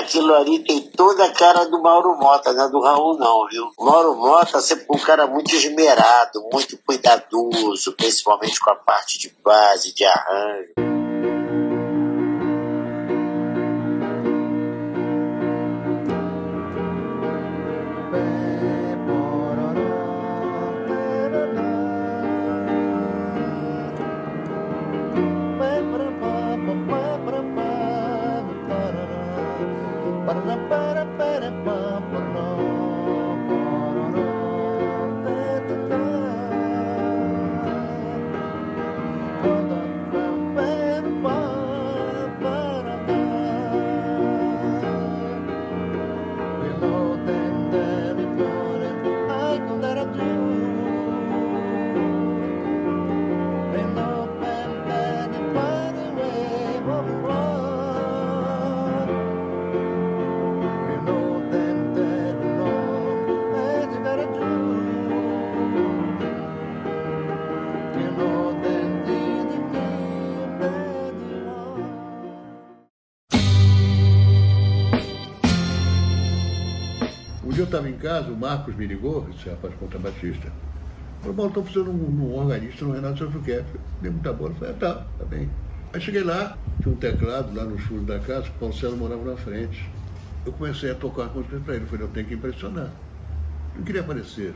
aquilo ali tem toda a cara do Mauro Mota, não é do Raul não, viu? O Mauro Mota sempre um cara muito esmerado, muito cuidadoso, principalmente com a parte de base, de arranjo. Estava em casa, o Marcos me ligou, esse rapaz contrabaixista. Falou, bom, estou precisando de um, um organista no Renato Sanfuquete. Dei muita bola, falei, ah, tá, tá bem. Aí cheguei lá, tinha um teclado lá no fundo da casa, o Paulo morava na frente. Eu comecei a tocar as músicas para ele, falei, eu tenho que impressionar. Não queria aparecer,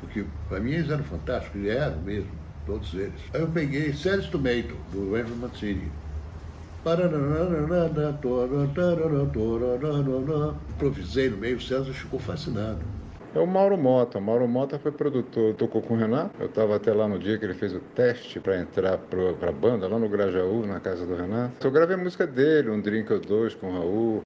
porque para mim eles eram fantásticos, eles eram mesmo, todos eles. Aí eu peguei Célio Tomato, do Andrew Mancini. Improvisei no meio, o César ficou fascinado. É o Mauro Mota. O Mauro Mota foi produtor, tocou com o Renato. Eu estava até lá no dia que ele fez o teste para entrar para a banda, lá no Grajaú, na casa do Renato. Eu gravei a música dele, um drink ou dois com o Raul.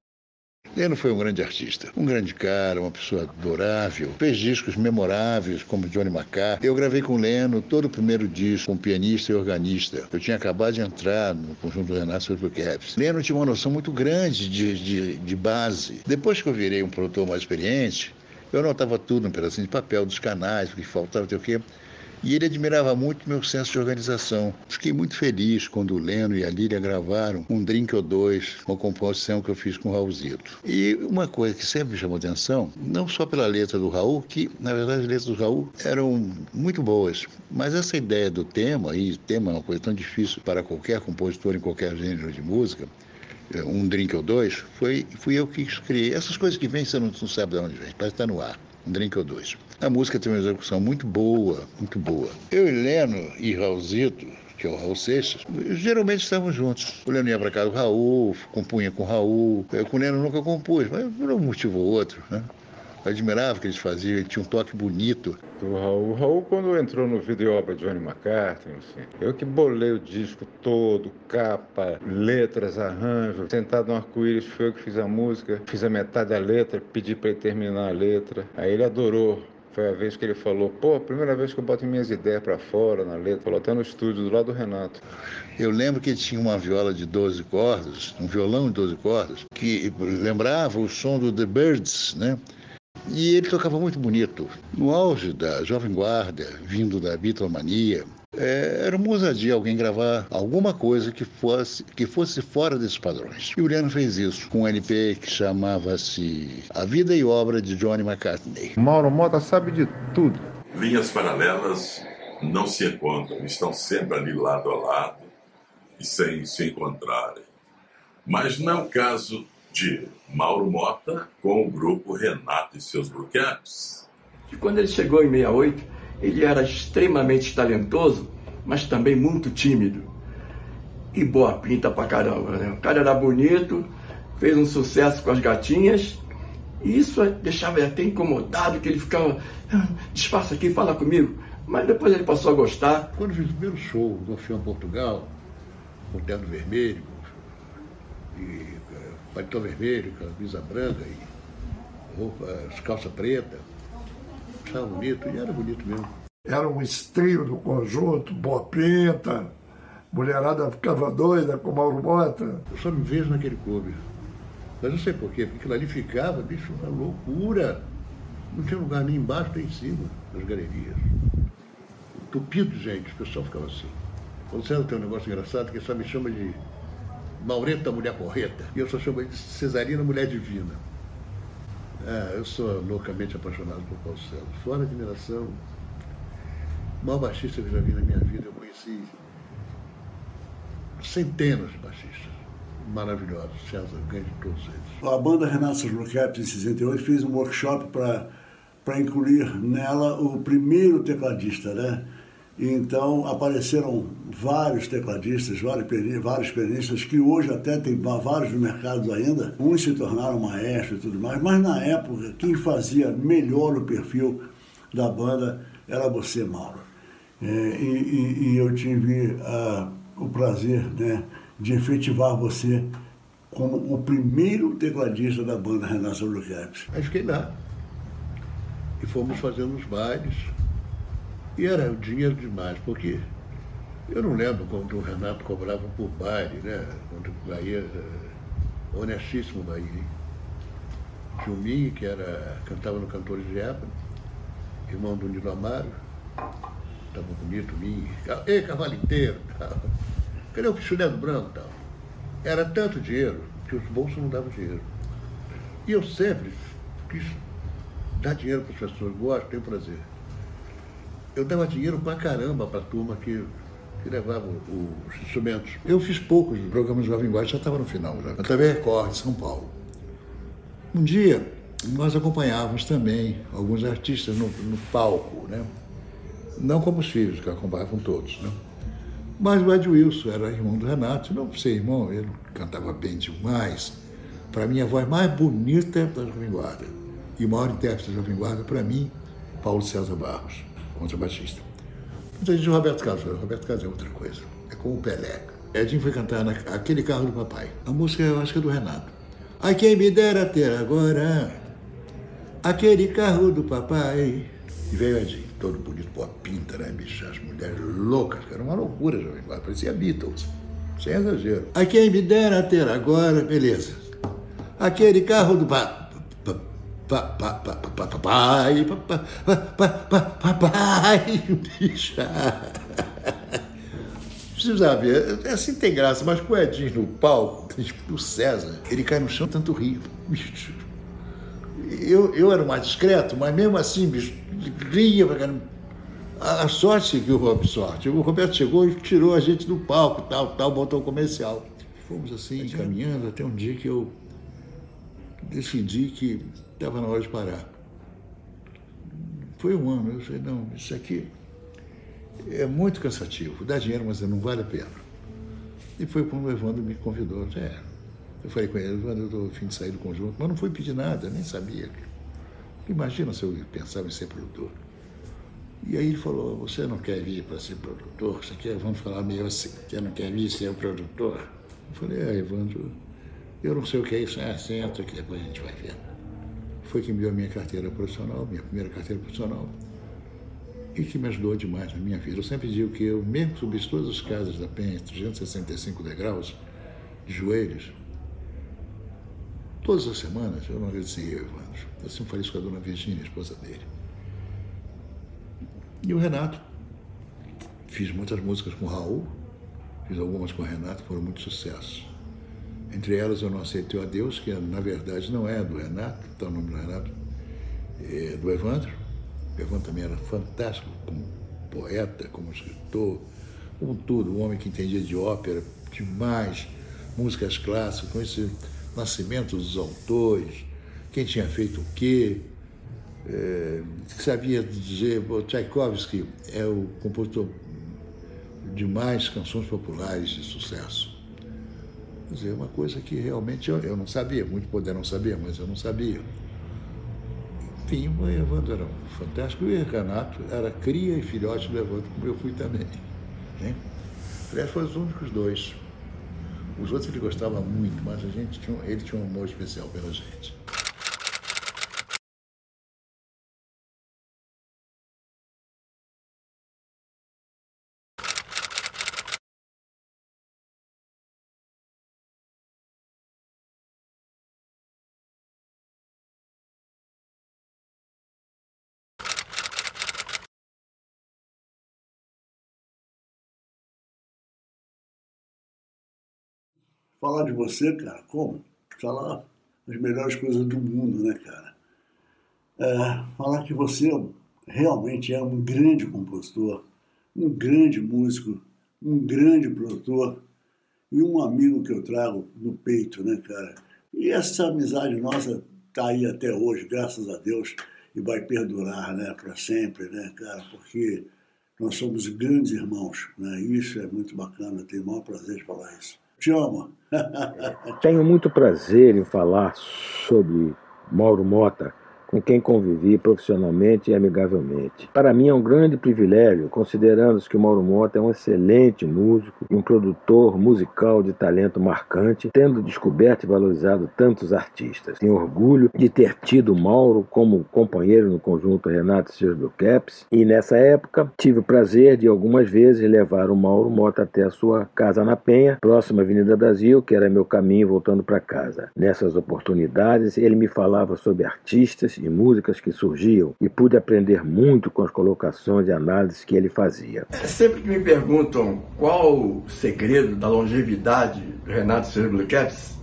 Leno foi um grande artista, um grande cara, uma pessoa adorável. Fez discos memoráveis, como Johnny McCarthy. Eu gravei com Leno todo o primeiro disco, com pianista e organista. Eu tinha acabado de entrar no conjunto do Renato Caps. Leno tinha uma noção muito grande de, de, de base. Depois que eu virei um produtor mais experiente, eu anotava tudo num pedacinho de papel dos canais, o que faltava, o quê. E ele admirava muito meu senso de organização. Fiquei muito feliz quando o Leno e a Lília gravaram um drink ou dois, uma composição que eu fiz com o Raulzito. E uma coisa que sempre me chamou atenção, não só pela letra do Raul, que na verdade as letras do Raul eram muito boas, mas essa ideia do tema, e tema é uma coisa tão difícil para qualquer compositor em qualquer gênero de música, um drink ou dois, foi, fui eu que criei. Essas coisas que vêm, você não, não sabe de onde vem, parece estar no ar. Um drink ou dois. A música tem uma execução muito boa, muito boa. Eu e Leno e Raulzito, que é o Raul Seixas, geralmente estávamos juntos. O Leno ia para casa do Raul, compunha com o Raul. Eu com o Leno nunca compus, mas por um motivo ou outro, né? Eu admirava o que eles faziam, ele tinha um toque bonito. O Raul, o Raul quando entrou no vídeo obra de Johnny McCarthy, assim, eu que bolei o disco todo, capa, letras, arranjo, sentado no arco-íris, foi eu que fiz a música, fiz a metade da letra, pedi para ele terminar a letra. Aí ele adorou. Foi a vez que ele falou, pô, primeira vez que eu boto minhas ideias para fora na letra, falou até no estúdio do lado do Renato. Eu lembro que tinha uma viola de 12 cordas, um violão de 12 cordas, que lembrava o som do The Birds, né? E ele tocava muito bonito. No auge da Jovem Guarda, vindo da Beatlemania, é, era uma ousadia alguém gravar alguma coisa que fosse, que fosse fora desses padrões. E o Leno fez isso com um LP que chamava-se A Vida e Obra de Johnny McCartney. Mauro Mota sabe de tudo. Linhas paralelas não se encontram, estão sempre ali lado a lado e sem se encontrarem. Mas não é o caso de Mauro Mota com o grupo Renato e seus Blue Caps. E quando ele chegou em 68, ele era extremamente talentoso, mas também muito tímido. E boa pinta pra caramba, né? O cara era bonito, fez um sucesso com as gatinhas, e isso deixava ele até incomodado, que ele ficava, ah, disfarça aqui, fala comigo. Mas depois ele passou a gostar. Quando fiz o primeiro show no Orfeão Portugal, com terno vermelho, e paletó vermelho, camisa branca e roupa, calça preta, achava bonito, e era bonito mesmo. Era um estrio do conjunto, boa pinta, mulherada ficava doida com Mauro Mota. Eu só me vejo naquele clube. Mas não sei porquê, porque aquilo ali ficava, bicho, uma loucura. Não tinha lugar nem embaixo nem em cima das galerias. Tupido gente, o pessoal ficava assim. Quando você tem um negócio engraçado, que só me chama de Maureta Mulher Porreta. E eu só chamo ele de Cesarina Mulher Divina. Ah, eu sou loucamente apaixonado por Paulo. Fora admiração. O maior baixista que eu já vi na minha vida, eu conheci centenas de baixistas maravilhosos, César ganha de todos eles. A banda Renato Blue Caps, em 68, fez um workshop para incluir nela o primeiro tecladista, né? Então apareceram vários tecladistas, vários, vários pianistas que hoje até tem vários no mercado ainda. Uns se tornaram maestros e tudo mais, mas na época quem fazia melhor o perfil da banda era você, Mauro. É, e, e, eu tive uh, o prazer né, de efetivar você como o primeiro tecladista da banda Renascença Blue Caps. Aí fiquei lá. E fomos fazendo os bailes. E era dinheiro demais, porque eu não lembro quando o Renato cobrava por baile, né? Quando Bahia, eh, honestíssimo Bahia. Hein? O que era, cantava no Cantores de Época, irmão do Nilo Amaro. Estava bonito, Minho. Ei, cavalo inteiro, tal. Cadê o pichulé do branco tal? Era tanto dinheiro que os bolsos não davam dinheiro. E eu sempre quis dar dinheiro para as pessoas, gosto, tenho prazer eu dava dinheiro pra caramba pra turma que, que levava os instrumentos. Eu fiz poucos programas Jovem Guarda, já estava no final, já. Na TV Record, São Paulo. Um dia, nós acompanhávamos também alguns artistas no, no palco, né? Não como os filhos, que acompanhavam todos, né? Mas o Ed Wilson era irmão do Renato, não sei, irmão, ele cantava bem demais. Para mim, a voz mais bonita da Jovem Guarda. E o maior intérprete da Jovem Guarda, para mim, Paulo César Barros contrabaixista. Muita gente Roberto Carlos, Roberto Carlos é outra coisa, é como o Pelé. Edinho foi cantar naquele carro do papai. A música eu acho que é do Renato. Ai, quem me dera ter agora aquele carro do papai. E veio Edinho, todo bonito, pô, pinta, né, bicho? As mulheres loucas, era uma loucura, jovem, parecia Beatles, sem exagero. Ai, quem me dera ter agora, beleza. Aquele carro do papai papai, papai, bicha. Ver, é assim tem graça, mas com o Edinho no palco, tipo o César, ele cai no chão tanto rio. Bicho. Eu, eu era mais discreto, mas mesmo assim, bicho, ria pra caramba. A, a sorte que o sorte. O Roberto chegou e tirou a gente do palco, tal, tal, botou o comercial. Fomos assim, caminhando até um dia que eu decidi que estava na hora de parar. Foi um ano, eu falei, não, isso aqui é muito cansativo, dá dinheiro, mas não vale a pena. E foi quando o Evandro me convidou. É, eu falei com ele, Evandro, eu estou fim de sair do conjunto, mas não fui pedir nada, nem sabia. Imagina se eu pensava em ser produtor. E aí ele falou, você não quer vir para ser produtor? Você quer, vamos falar meio assim, você não quer vir ser produtor? Eu falei, é, Evandro, eu não sei o que é isso, é, senta que depois a gente vai ver foi que me deu a minha carteira profissional, minha primeira carteira profissional, e que me ajudou demais na minha vida. Eu sempre digo que eu, mesmo subi todas as casas da Penha, 365 degraus, de joelhos, todas as semanas eu não agradecia Evandro. Eu sempre falei isso com a dona Virgínia, a esposa dele. E o Renato, fiz muitas músicas com o Raul, fiz algumas com o Renato, foram muito sucesso. Entre elas, eu não aceitei a Deus, que na verdade não é do Renato, está o nome do Renato, é do Evandro. O Evandro também era fantástico como poeta, como escritor, como tudo, um homem que entendia de ópera demais, músicas clássicas, com esse nascimento dos autores, quem tinha feito o quê, é, sabia dizer, o Tchaikovsky é o compositor de mais canções populares de sucesso. Quer dizer, uma coisa que realmente eu, eu não sabia, muito poderão saber, mas eu não sabia. Enfim, o Evandro era um fantástico e era cria e filhote do Evandro, como eu fui também. Né? Aliás, foram os únicos dois. Os outros ele gostava muito, mas a gente tinha, ele tinha um amor especial pela gente. Falar de você, cara, como? Falar as melhores coisas do mundo, né, cara? É, falar que você realmente é um grande compositor, um grande músico, um grande produtor e um amigo que eu trago no peito, né, cara? E essa amizade nossa tá aí até hoje, graças a Deus, e vai perdurar, né, para sempre, né, cara? Porque nós somos grandes irmãos, né? Isso é muito bacana, tenho o maior prazer de falar isso. Te amo. Tenho muito prazer em falar sobre Mauro Mota, com quem convivi profissionalmente e amigavelmente. Para mim é um grande privilégio, considerando que o Mauro Mota é um excelente músico e um produtor musical de talento marcante, tendo descoberto e valorizado tantos artistas. Tenho orgulho de ter tido Mauro como companheiro no conjunto Renato seus Blue Caps, e nessa época tive o prazer de algumas vezes levar o Mauro Mota até a sua casa na Penha, próxima à Avenida Brasil, que era meu caminho voltando para casa. Nessas oportunidades, ele me falava sobre artistas e músicas que surgiam e pude aprender muito com as colocações e análises que ele fazia. É, sempre que me perguntam qual o segredo da longevidade do Renato Cerebro Caps,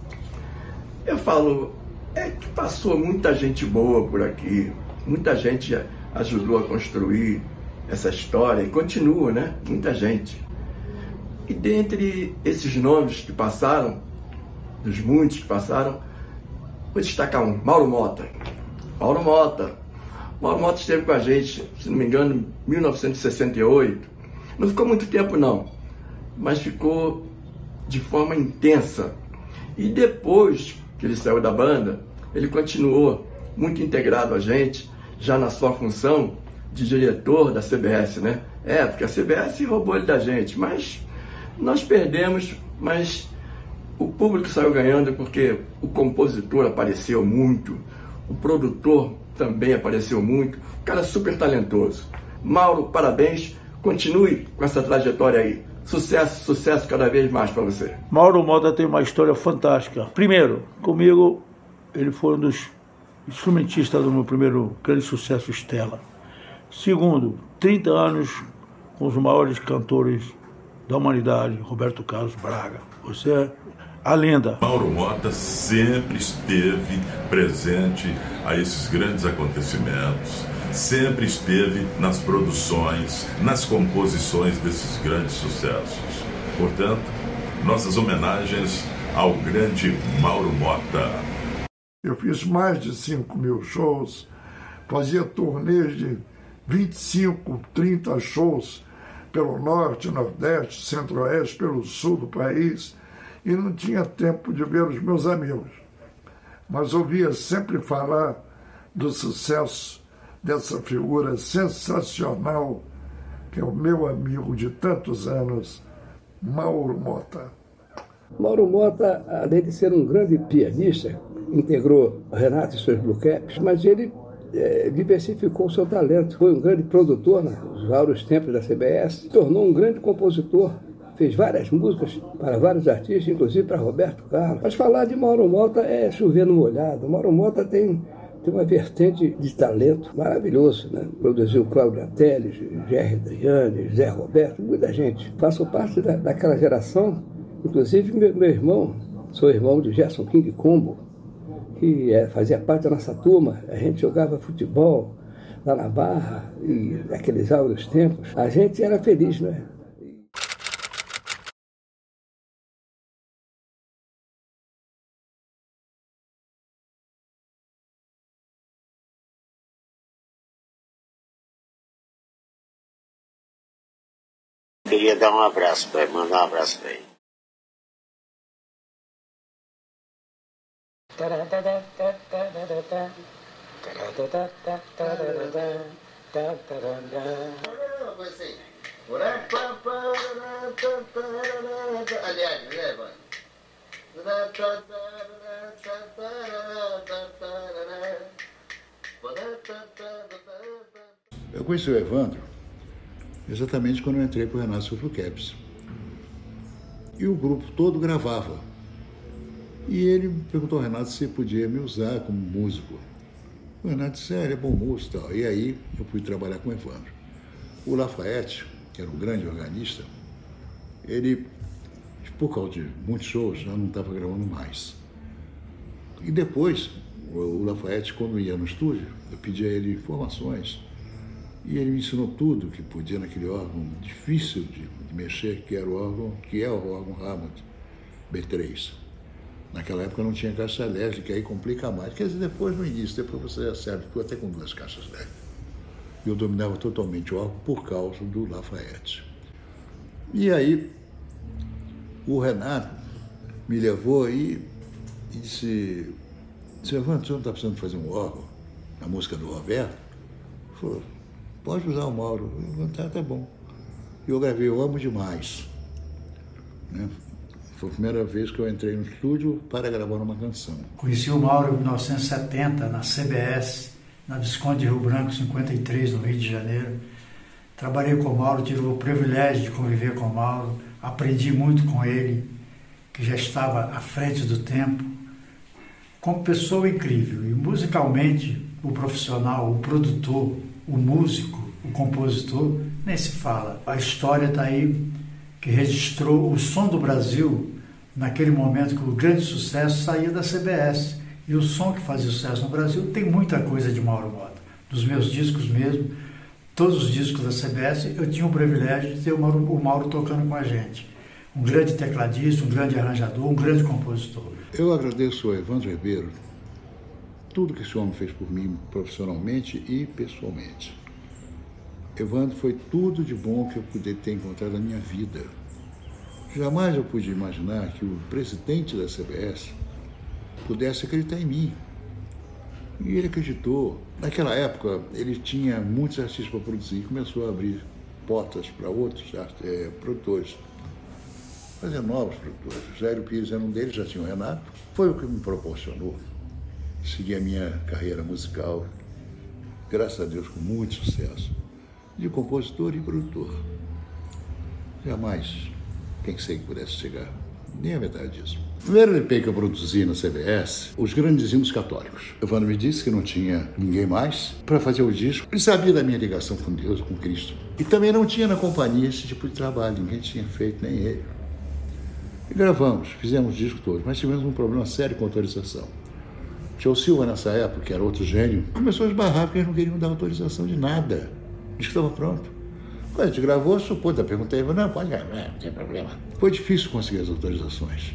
eu falo, é que passou muita gente boa por aqui, muita gente ajudou a construir essa história e continua, né? Muita gente. E dentre esses nomes que passaram, dos muitos que passaram, vou destacar um, Mauro Mota. Mauro Mota. Mauro Mota esteve com a gente, se não me engano, em 1968. Não ficou muito tempo, não, mas ficou de forma intensa. E depois que ele saiu da banda, ele continuou muito integrado a gente, já na sua função de diretor da CBS, né? É, porque a CBS roubou ele da gente, mas nós perdemos, mas o público saiu ganhando porque o compositor apareceu muito, o produtor também apareceu muito, cara super talentoso. Mauro, parabéns, continue com essa trajetória aí. Sucesso, sucesso cada vez mais para você. Mauro Mota tem uma história fantástica. Primeiro, comigo, ele foi um dos instrumentistas do meu primeiro grande sucesso, Estela. Segundo, 30 anos com os maiores cantores da humanidade, Roberto Carlos Braga. Você é a lenda. Mauro Mota sempre esteve presente a esses grandes acontecimentos, sempre esteve nas produções, nas composições desses grandes sucessos. Portanto, nossas homenagens ao grande Mauro Mota. Eu fiz mais de 5 mil shows, fazia turnês de 25, 30 shows pelo norte, nordeste, centro-oeste, pelo sul do país e não tinha tempo de ver os meus amigos. Mas ouvia sempre falar do sucesso dessa figura sensacional que é o meu amigo de tantos anos, Mauro Mota. Mauro Mota, além de ser um grande pianista, integrou Renato e seus Blue Caps, mas ele é, diversificou seu talento. Foi um grande produtor nos vários tempos da CBS, tornou um grande compositor fez várias músicas para vários artistas, inclusive para Roberto Carlos. Mas falar de Mauro Mota é chover no molhado. Mauro Mota tem, tem uma vertente de talento maravilhoso, né? Produziu Cláudio Teles, Jerry Adriane, Zé Roberto, muita gente. Faço parte da, daquela geração, inclusive meu, meu irmão, sou irmão de Gerson King Combo, que é, fazia parte da nossa turma. A gente jogava futebol lá na Barra, e naqueles áureos tempos. A gente era feliz, né? Queria dar um abraço para ele, mandar um abraço para ele. Eu conheci o Evandro exatamente quando eu entrei para o Renato Caps. E o grupo todo gravava. E ele perguntou ao Renato se podia me usar como músico. O Renato disse, é, ele é bom músico e tal. E aí eu fui trabalhar com o Evandro. O Lafayette, que era um grande organista, ele por causa de muitos shows, já não estava gravando mais. E depois, o Lafayette, quando ia no estúdio, eu pedi a ele informações. E ele me ensinou tudo que podia naquele órgão difícil de, mexer, que era o órgão, que é o órgão Hammond B3. Naquela época não tinha caixa elétrica, aí complica mais. Quer dizer, depois no início, depois você acerta tudo até com duas caixas elétricas. Eu dominava totalmente o órgão por causa do Lafayette. E aí, o Renato me levou e, e disse, Silvano, você não está precisando fazer um órgão na música do Roberto? Falou, pode usar o Mauro. Tá, tá bom. E eu gravei Eu Amo Demais. Né? Foi a primeira vez que eu entrei no estúdio para gravar uma canção. Conheci o Mauro em 1970, na CBS, na Visconde de Rio Branco, 53, no Rio de Janeiro. Trabalhei com o Mauro, tive o privilégio de conviver com o Mauro, aprendi muito com ele, que já estava à frente do tempo. Como pessoa incrível e musicalmente, o profissional, o produtor, o músico, o compositor, nem se fala. A história está aí que registrou o som do Brasil naquele momento que o grande sucesso saía da CBS. E o som que fazia sucesso no Brasil tem muita coisa de Mauro Mota. Dos meus discos mesmo, todos os discos da CBS, eu tinha o privilégio de ter o Mauro, o Mauro tocando com a gente. Um grande tecladista, um grande arranjador, um grande compositor. Eu agradeço ao Evandro Ribeiro tudo que esse homem fez por mim profissionalmente e pessoalmente. Evandro foi tudo de bom que eu pude ter encontrado na minha vida. Jamais eu pude imaginar que o presidente da CBS pudesse acreditar em mim. E ele acreditou. Naquela época, ele tinha muitos artistas para produzir e começou a abrir portas para outros é, produtores. Fazer novos produtores. Jairo Pires era um deles, já tinha o Renato. Foi o que me proporcionou seguir a minha carreira musical, graças a Deus, com muito sucesso de compositor e produtor. Jamais pensei que pudesse chegar nem a metade disso. O primeiro LP que eu produzi na CBS, os grandes hinos católicos. Evandro me disse que não tinha ninguém mais para fazer o disco. Ele sabia da minha ligação com Deus, com Cristo. E também não tinha na companhia esse tipo de trabalho, ninguém tinha feito, nem ele. E gravamos, fizemos o disco todo, mas tivemos um problema sério com a autorização. O Tio Silva, nessa época, que era outro gênio, começou a esbarrar porque eles não queriam dar autorização de nada. Diz que estava pronto. Quando a gente gravou, supôs, perguntei, não, pode gravar, não tem problema. Foi difícil conseguir as autorizações.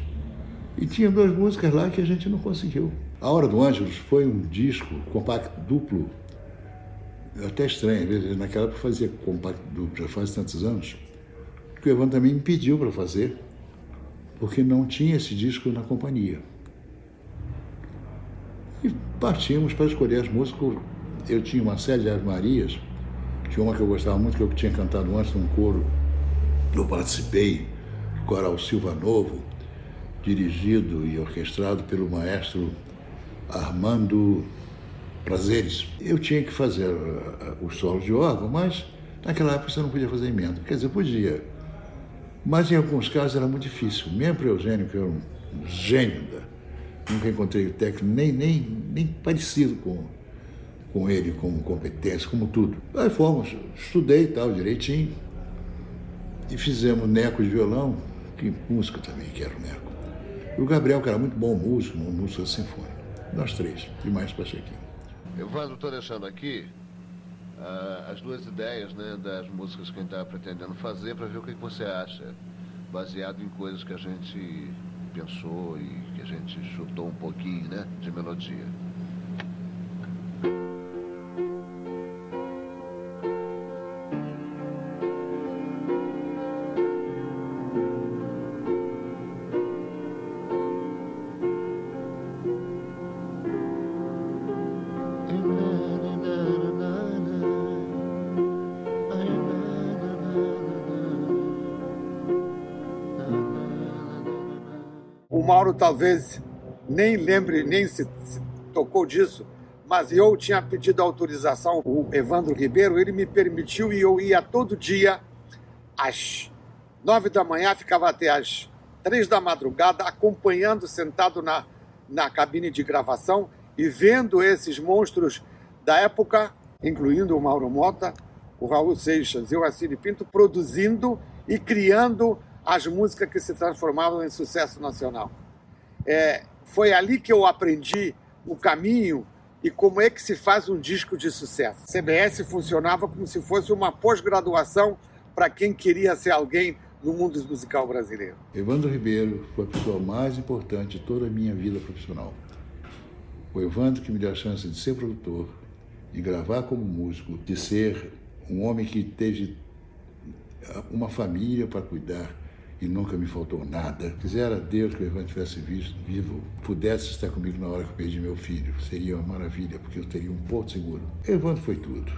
E tinha duas músicas lá que a gente não conseguiu. A Hora do Ângelos foi um disco compacto duplo, até estranho, naquela época fazia compacto duplo, já faz tantos anos, que o Evan também me pediu para fazer, porque não tinha esse disco na companhia. E partimos para escolher as músicas. Eu tinha uma série de Ave Marias, tinha uma que eu gostava muito, que eu tinha cantado antes num coro. Eu participei, Coral Silva Novo, dirigido e orquestrado pelo maestro Armando Prazeres. Eu tinha que fazer uh, os solos de órgão, mas naquela época você não podia fazer emenda. Quer dizer, podia. Mas em alguns casos era muito difícil. Mesmo para Eugênio, que era um gênio da. Nunca encontrei o técnico nem, nem, nem parecido com com ele como competência, como tudo. Aí fomos, estudei tal direitinho e fizemos Neco de violão, que música também, que era o Neco. E o Gabriel, que era muito bom músico, música sinfônica. Nós três, e mais Pachequinho. Evandro, estou deixando aqui uh, as duas ideias né, das músicas que a gente estava pretendendo fazer para ver o que, que você acha, baseado em coisas que a gente pensou e que a gente chutou um pouquinho né, de melodia. Mauro talvez nem lembre, nem se, se tocou disso, mas eu tinha pedido autorização, o Evandro Ribeiro, ele me permitiu e eu ia todo dia às nove da manhã, ficava até às três da madrugada, acompanhando, sentado na, na cabine de gravação e vendo esses monstros da época, incluindo o Mauro Mota, o Raul Seixas e o Assine Pinto, produzindo e criando as músicas que se transformavam em sucesso nacional. É, foi ali que eu aprendi o caminho e como é que se faz um disco de sucesso. CBS funcionava como se fosse uma pós-graduação para quem queria ser alguém no mundo musical brasileiro. Evandro Ribeiro foi a pessoa mais importante de toda a minha vida profissional. O Evandro que me deu a chance de ser produtor, de gravar como músico, de ser um homem que teve uma família para cuidar e nunca me faltou nada. Quisera Deus que o Evandro tivesse vivo, pudesse estar comigo na hora que eu perdi meu filho. Seria uma maravilha, porque eu teria um porto seguro. Evandro foi tudo.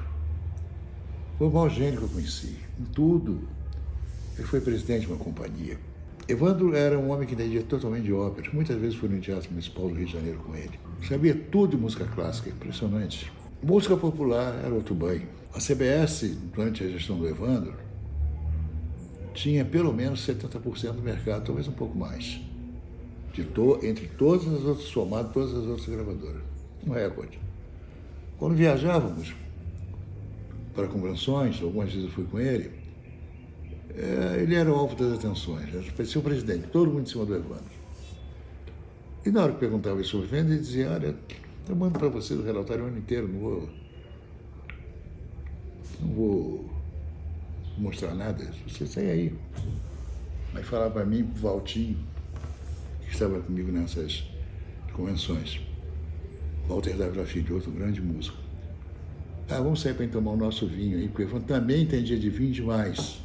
Foi o maior gênio que eu conheci, em tudo. Ele foi presidente de uma companhia. Evandro era um homem que entendia totalmente de ópera. Muitas vezes fui no Teatro Municipal do Rio de Janeiro com ele. Sabia tudo de música clássica, impressionante. Música popular era outro banho. A CBS, durante a gestão do Evandro, tinha pelo menos 70% do mercado, talvez um pouco mais. De to, entre todas as outras, somado todas as outras gravadoras. Um recorde. Quando viajávamos para convenções, algumas vezes eu fui com ele, é, ele era o alvo das atenções, parecia o presidente, todo mundo em cima do Evandro. E na hora que perguntava sobre venda, ele dizia, olha, eu mando para você o relatório o ano inteiro, não vou. Não vou mostrar nada, você sai aí. Mas falava para mim, pro Valtinho, que estava comigo nessas convenções, Walter Dávila Filho, outro grande músico. Ah, vamos sair para tomar o nosso vinho aí, porque eu também entendia de vinho demais.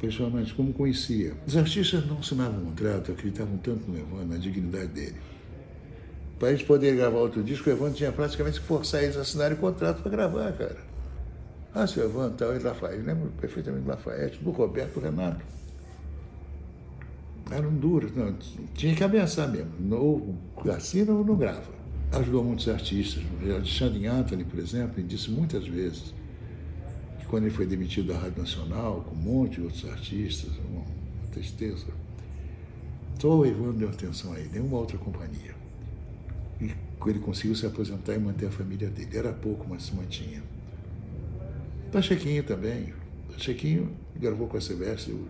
Pessoalmente, como conhecia. Os artistas não assinavam contrato, acreditavam tanto no Evandro, na dignidade dele. Para eles poderem gravar outro disco, o Evandro tinha praticamente que forçar eles a assinarem o contrato para gravar, cara. Ah, seu Evandro, tal, e Lafayette. Lembro perfeitamente do Lafayette, do Roberto, Renato. Eram duros, não, tinha que ameaçar mesmo. Ou assina ou não grava ajudou muitos artistas. Alexandre Anthony, por exemplo, ele disse muitas vezes que quando ele foi demitido da Rádio Nacional, com um monte de outros artistas, uma, tristeza, só o Evandro deu atenção a ele, nenhuma outra companhia. E ele conseguiu se aposentar e manter a família dele. Era pouco, mas se mantinha. Pachequinho também. Pachequinho gravou com a CBS o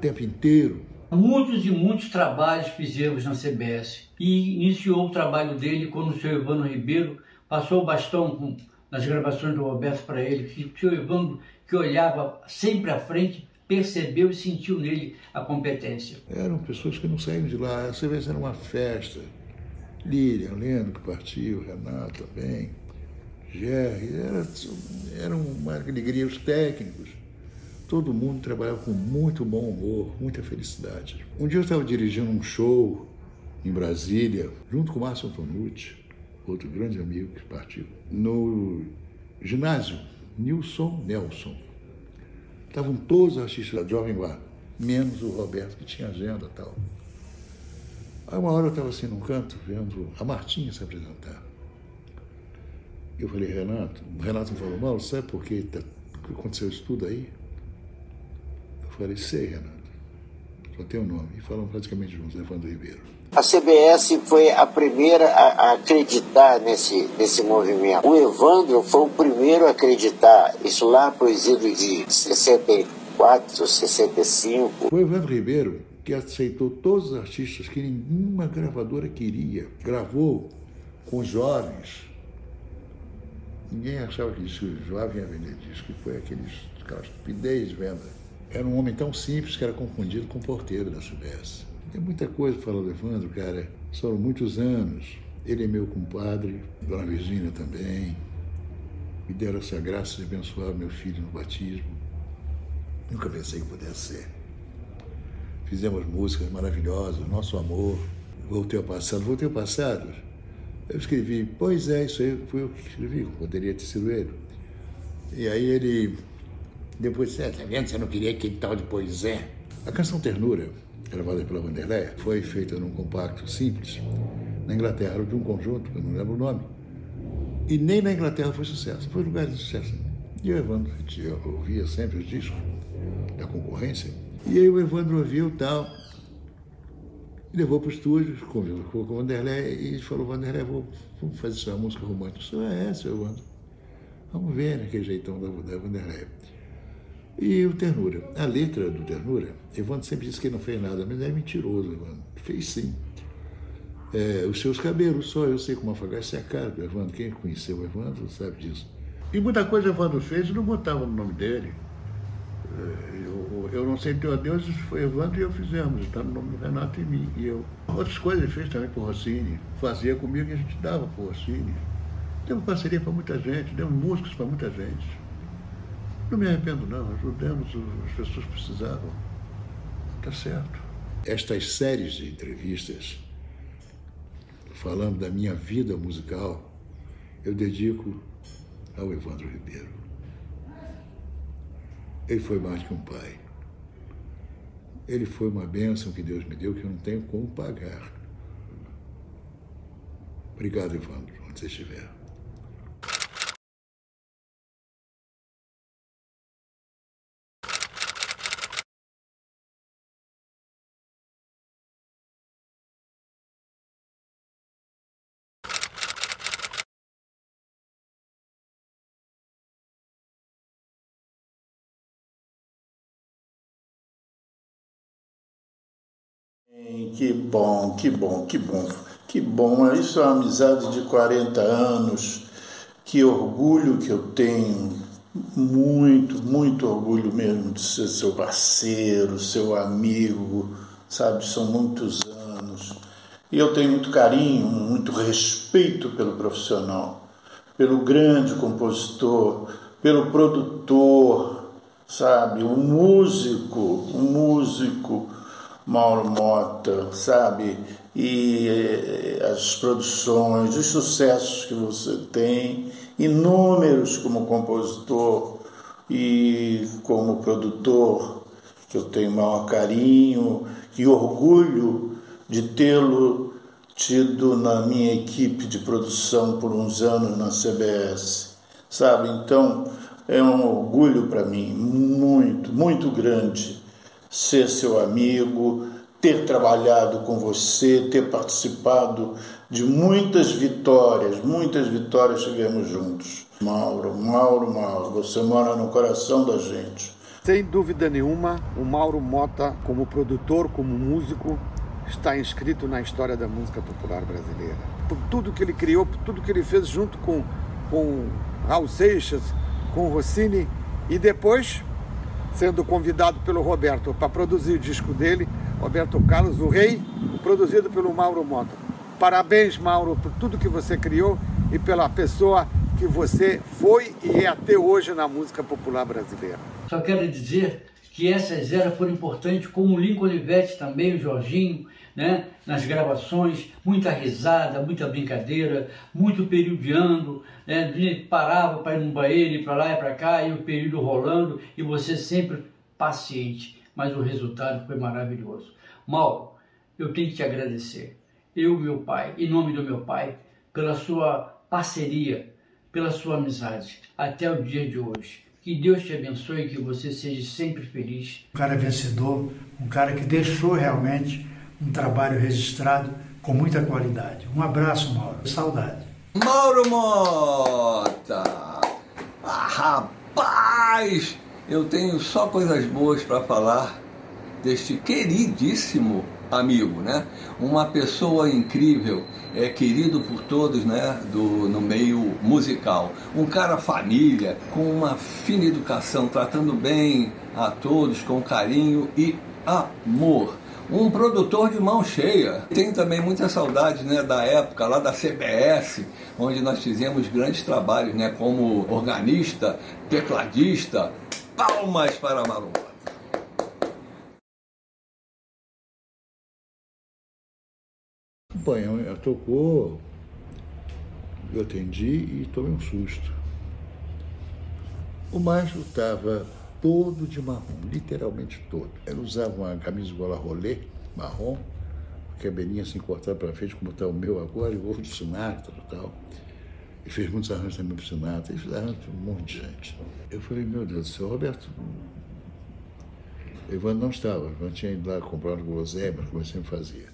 tempo inteiro, Muitos e muitos trabalhos fizemos na CBS e iniciou o trabalho dele quando o senhor Evandro Ribeiro passou o bastão nas gravações do Roberto para ele, que o senhor Evandro, que olhava sempre à frente, percebeu e sentiu nele a competência. Eram pessoas que não saíam de lá, a CBS era uma festa. Lilian, Leandro que partiu, Renato também, Jerry, era, era uma alegria, os técnicos Todo mundo trabalhava com muito bom humor, muita felicidade. Um dia eu estava dirigindo um show em Brasília, junto com o Márcio Antonucci, outro grande amigo que partiu, no ginásio Nilson Nelson. Estavam todos os artistas da Jovem Guarda, menos o Roberto, que tinha agenda e tal. Aí uma hora eu estava assim num canto, vendo a Martinha se apresentar. Eu falei, Renato, o Renato me falou, Mauro, sabe por que tá, aconteceu isso tudo aí? falei, sei, Renato. Só tem um nome. E falam praticamente juntos, Evandro Ribeiro. A CBS foi a primeira a, acreditar nesse, nesse movimento. O Evandro foi o primeiro a acreditar. Isso lá para os idos de 64, 65. Foi o Evandro Ribeiro que aceitou todos os artistas que nenhuma gravadora queria. Gravou com jovens. Ninguém achava que disco jovem ia vender disco. Foi aqueles, aquela estupidez de venda. Era um homem tão simples que era confundido com o porteiro da CBS. Tem muita coisa para falar do cara. Foram muitos anos. Ele é meu compadre, Dona Virgínia também. Me deram essa graça de abençoar meu filho no batismo. Nunca pensei que pudesse ser. Fizemos músicas maravilhosas, Nosso Amor, Voltei ao Passado. Voltei ao Passado, eu escrevi, pois é, isso aí fui eu que escrevi, poderia ter sido ele. E aí ele depois, você tá vendo? Você não queria aquele tal de poesia. A canção Ternura, gravada pela Vanderlei, foi feita num compacto simples, na Inglaterra, de um conjunto, que eu não lembro o nome. E nem na Inglaterra foi sucesso, foi lugar de sucesso. E o Evandro eu ouvia sempre os discos da concorrência. E aí o Evandro ouviu tal, e levou para o estúdio, conversou com o Vanderlei e falou, Vanderlei, vou, vamos fazer essa música romântica. Eu é, seu Evandro. Vamos ver, naquele jeitão da, da Vanderlei. E o Ternura. A letra do Ternura, Evandro sempre disse que não fez nada, mas é mentiroso, Evandro. Fez sim. É, os seus cabelos, só eu sei como afagasse a cara do Evandro. Quem conheceu o Evandro sabe disso. E muita coisa o Evandro fez e não botava no nome dele. Eu, não sei teu adeus, foi Evandro e eu fizemos, está no nome do Renato e mim. E eu. Outras coisas ele fez também por Rossini. Fazia comigo e a gente dava por Rossini. Demos parceria para muita gente, demos músicos para muita gente. Não me arrependo, não. Ajudamos as pessoas precisavam. Tá certo. Estas séries de entrevistas, falando da minha vida musical, eu dedico ao Evandro Ribeiro. Ele foi mais que um pai. Ele foi uma bênção que Deus me deu que eu não tenho como pagar. Obrigado, Evandro, onde você estiver. Que bom, que bom, que bom, que bom. Isso é uma amizade de 40 anos. Que orgulho que eu tenho. Muito, muito orgulho mesmo de ser seu parceiro, seu amigo, sabe? São muitos anos. E eu tenho muito carinho, muito respeito pelo profissional, pelo grande compositor, pelo produtor, sabe? O músico, o músico Mauro sabe? E eh, as produções, os sucessos que você tem, inúmeros como compositor e como produtor, que eu tenho maior carinho e orgulho de tê-lo tido na minha equipe de produção por uns anos na CBS, sabe? Então é um orgulho para mim muito, muito grande ser seu amigo, ter trabalhado com você, ter participado de muitas vitórias, muitas vitórias tivemos juntos. Mauro, Mauro, Mauro, você mora no coração da gente. Sem dúvida nenhuma, o Mauro Mota, como produtor, como músico, está inscrito na história da música popular brasileira. Por tudo que ele criou, por tudo que ele fez junto com, com Raul Seixas, com Rossini e depois sendo convidado pelo Roberto para produzir o disco dele, Roberto Carlos, o Rei, produzido pelo Mauro Mota. Parabéns, Mauro, por tudo que você criou e pela pessoa que você foi e é até hoje na música popular brasileira. Só quero dizer que essas eras foram importantes, como o Lincoln Olivetti também, o Jorginho, né? nas gravações, muita risada, muita brincadeira, muito periodiando, né? parava para ir no banheiro, ir para lá e para cá, e o período rolando, e você sempre paciente, mas o resultado foi maravilhoso. Mauro, eu tenho que te agradecer, eu, meu pai, em nome do meu pai, pela sua parceria, pela sua amizade, até o dia de hoje. Que Deus te abençoe e que você seja sempre feliz. Um cara vencedor, um cara que deixou realmente um trabalho registrado com muita qualidade. Um abraço, Mauro. Saudade. Mauro Mota! Ah, rapaz! Eu tenho só coisas boas para falar deste queridíssimo amigo, né? Uma pessoa incrível, é querido por todos, né? Do no meio musical, um cara família, com uma fina educação, tratando bem a todos com carinho e amor. Um produtor de mão cheia. Tenho também muita saudade né, da época lá da CBS, onde nós fizemos grandes trabalhos né, como organista, tecladista. Palmas para Maromba. Bom, tocou, eu atendi e tomei um susto. O macho estava todo de marrom, literalmente todo. Ele usava uma camisa gola rolê, marrom, cabelinho assim cortado para frente, como está o meu agora, e o ovo de Sinatra e tal. E fez muitos arranjos também para o Sinatra, e fez arranjos para um monte de gente. Eu falei, meu Deus do céu, Roberto. Evandro não estava, Evandro tinha ido lá comprar um guloseimas, como eu sempre fazia.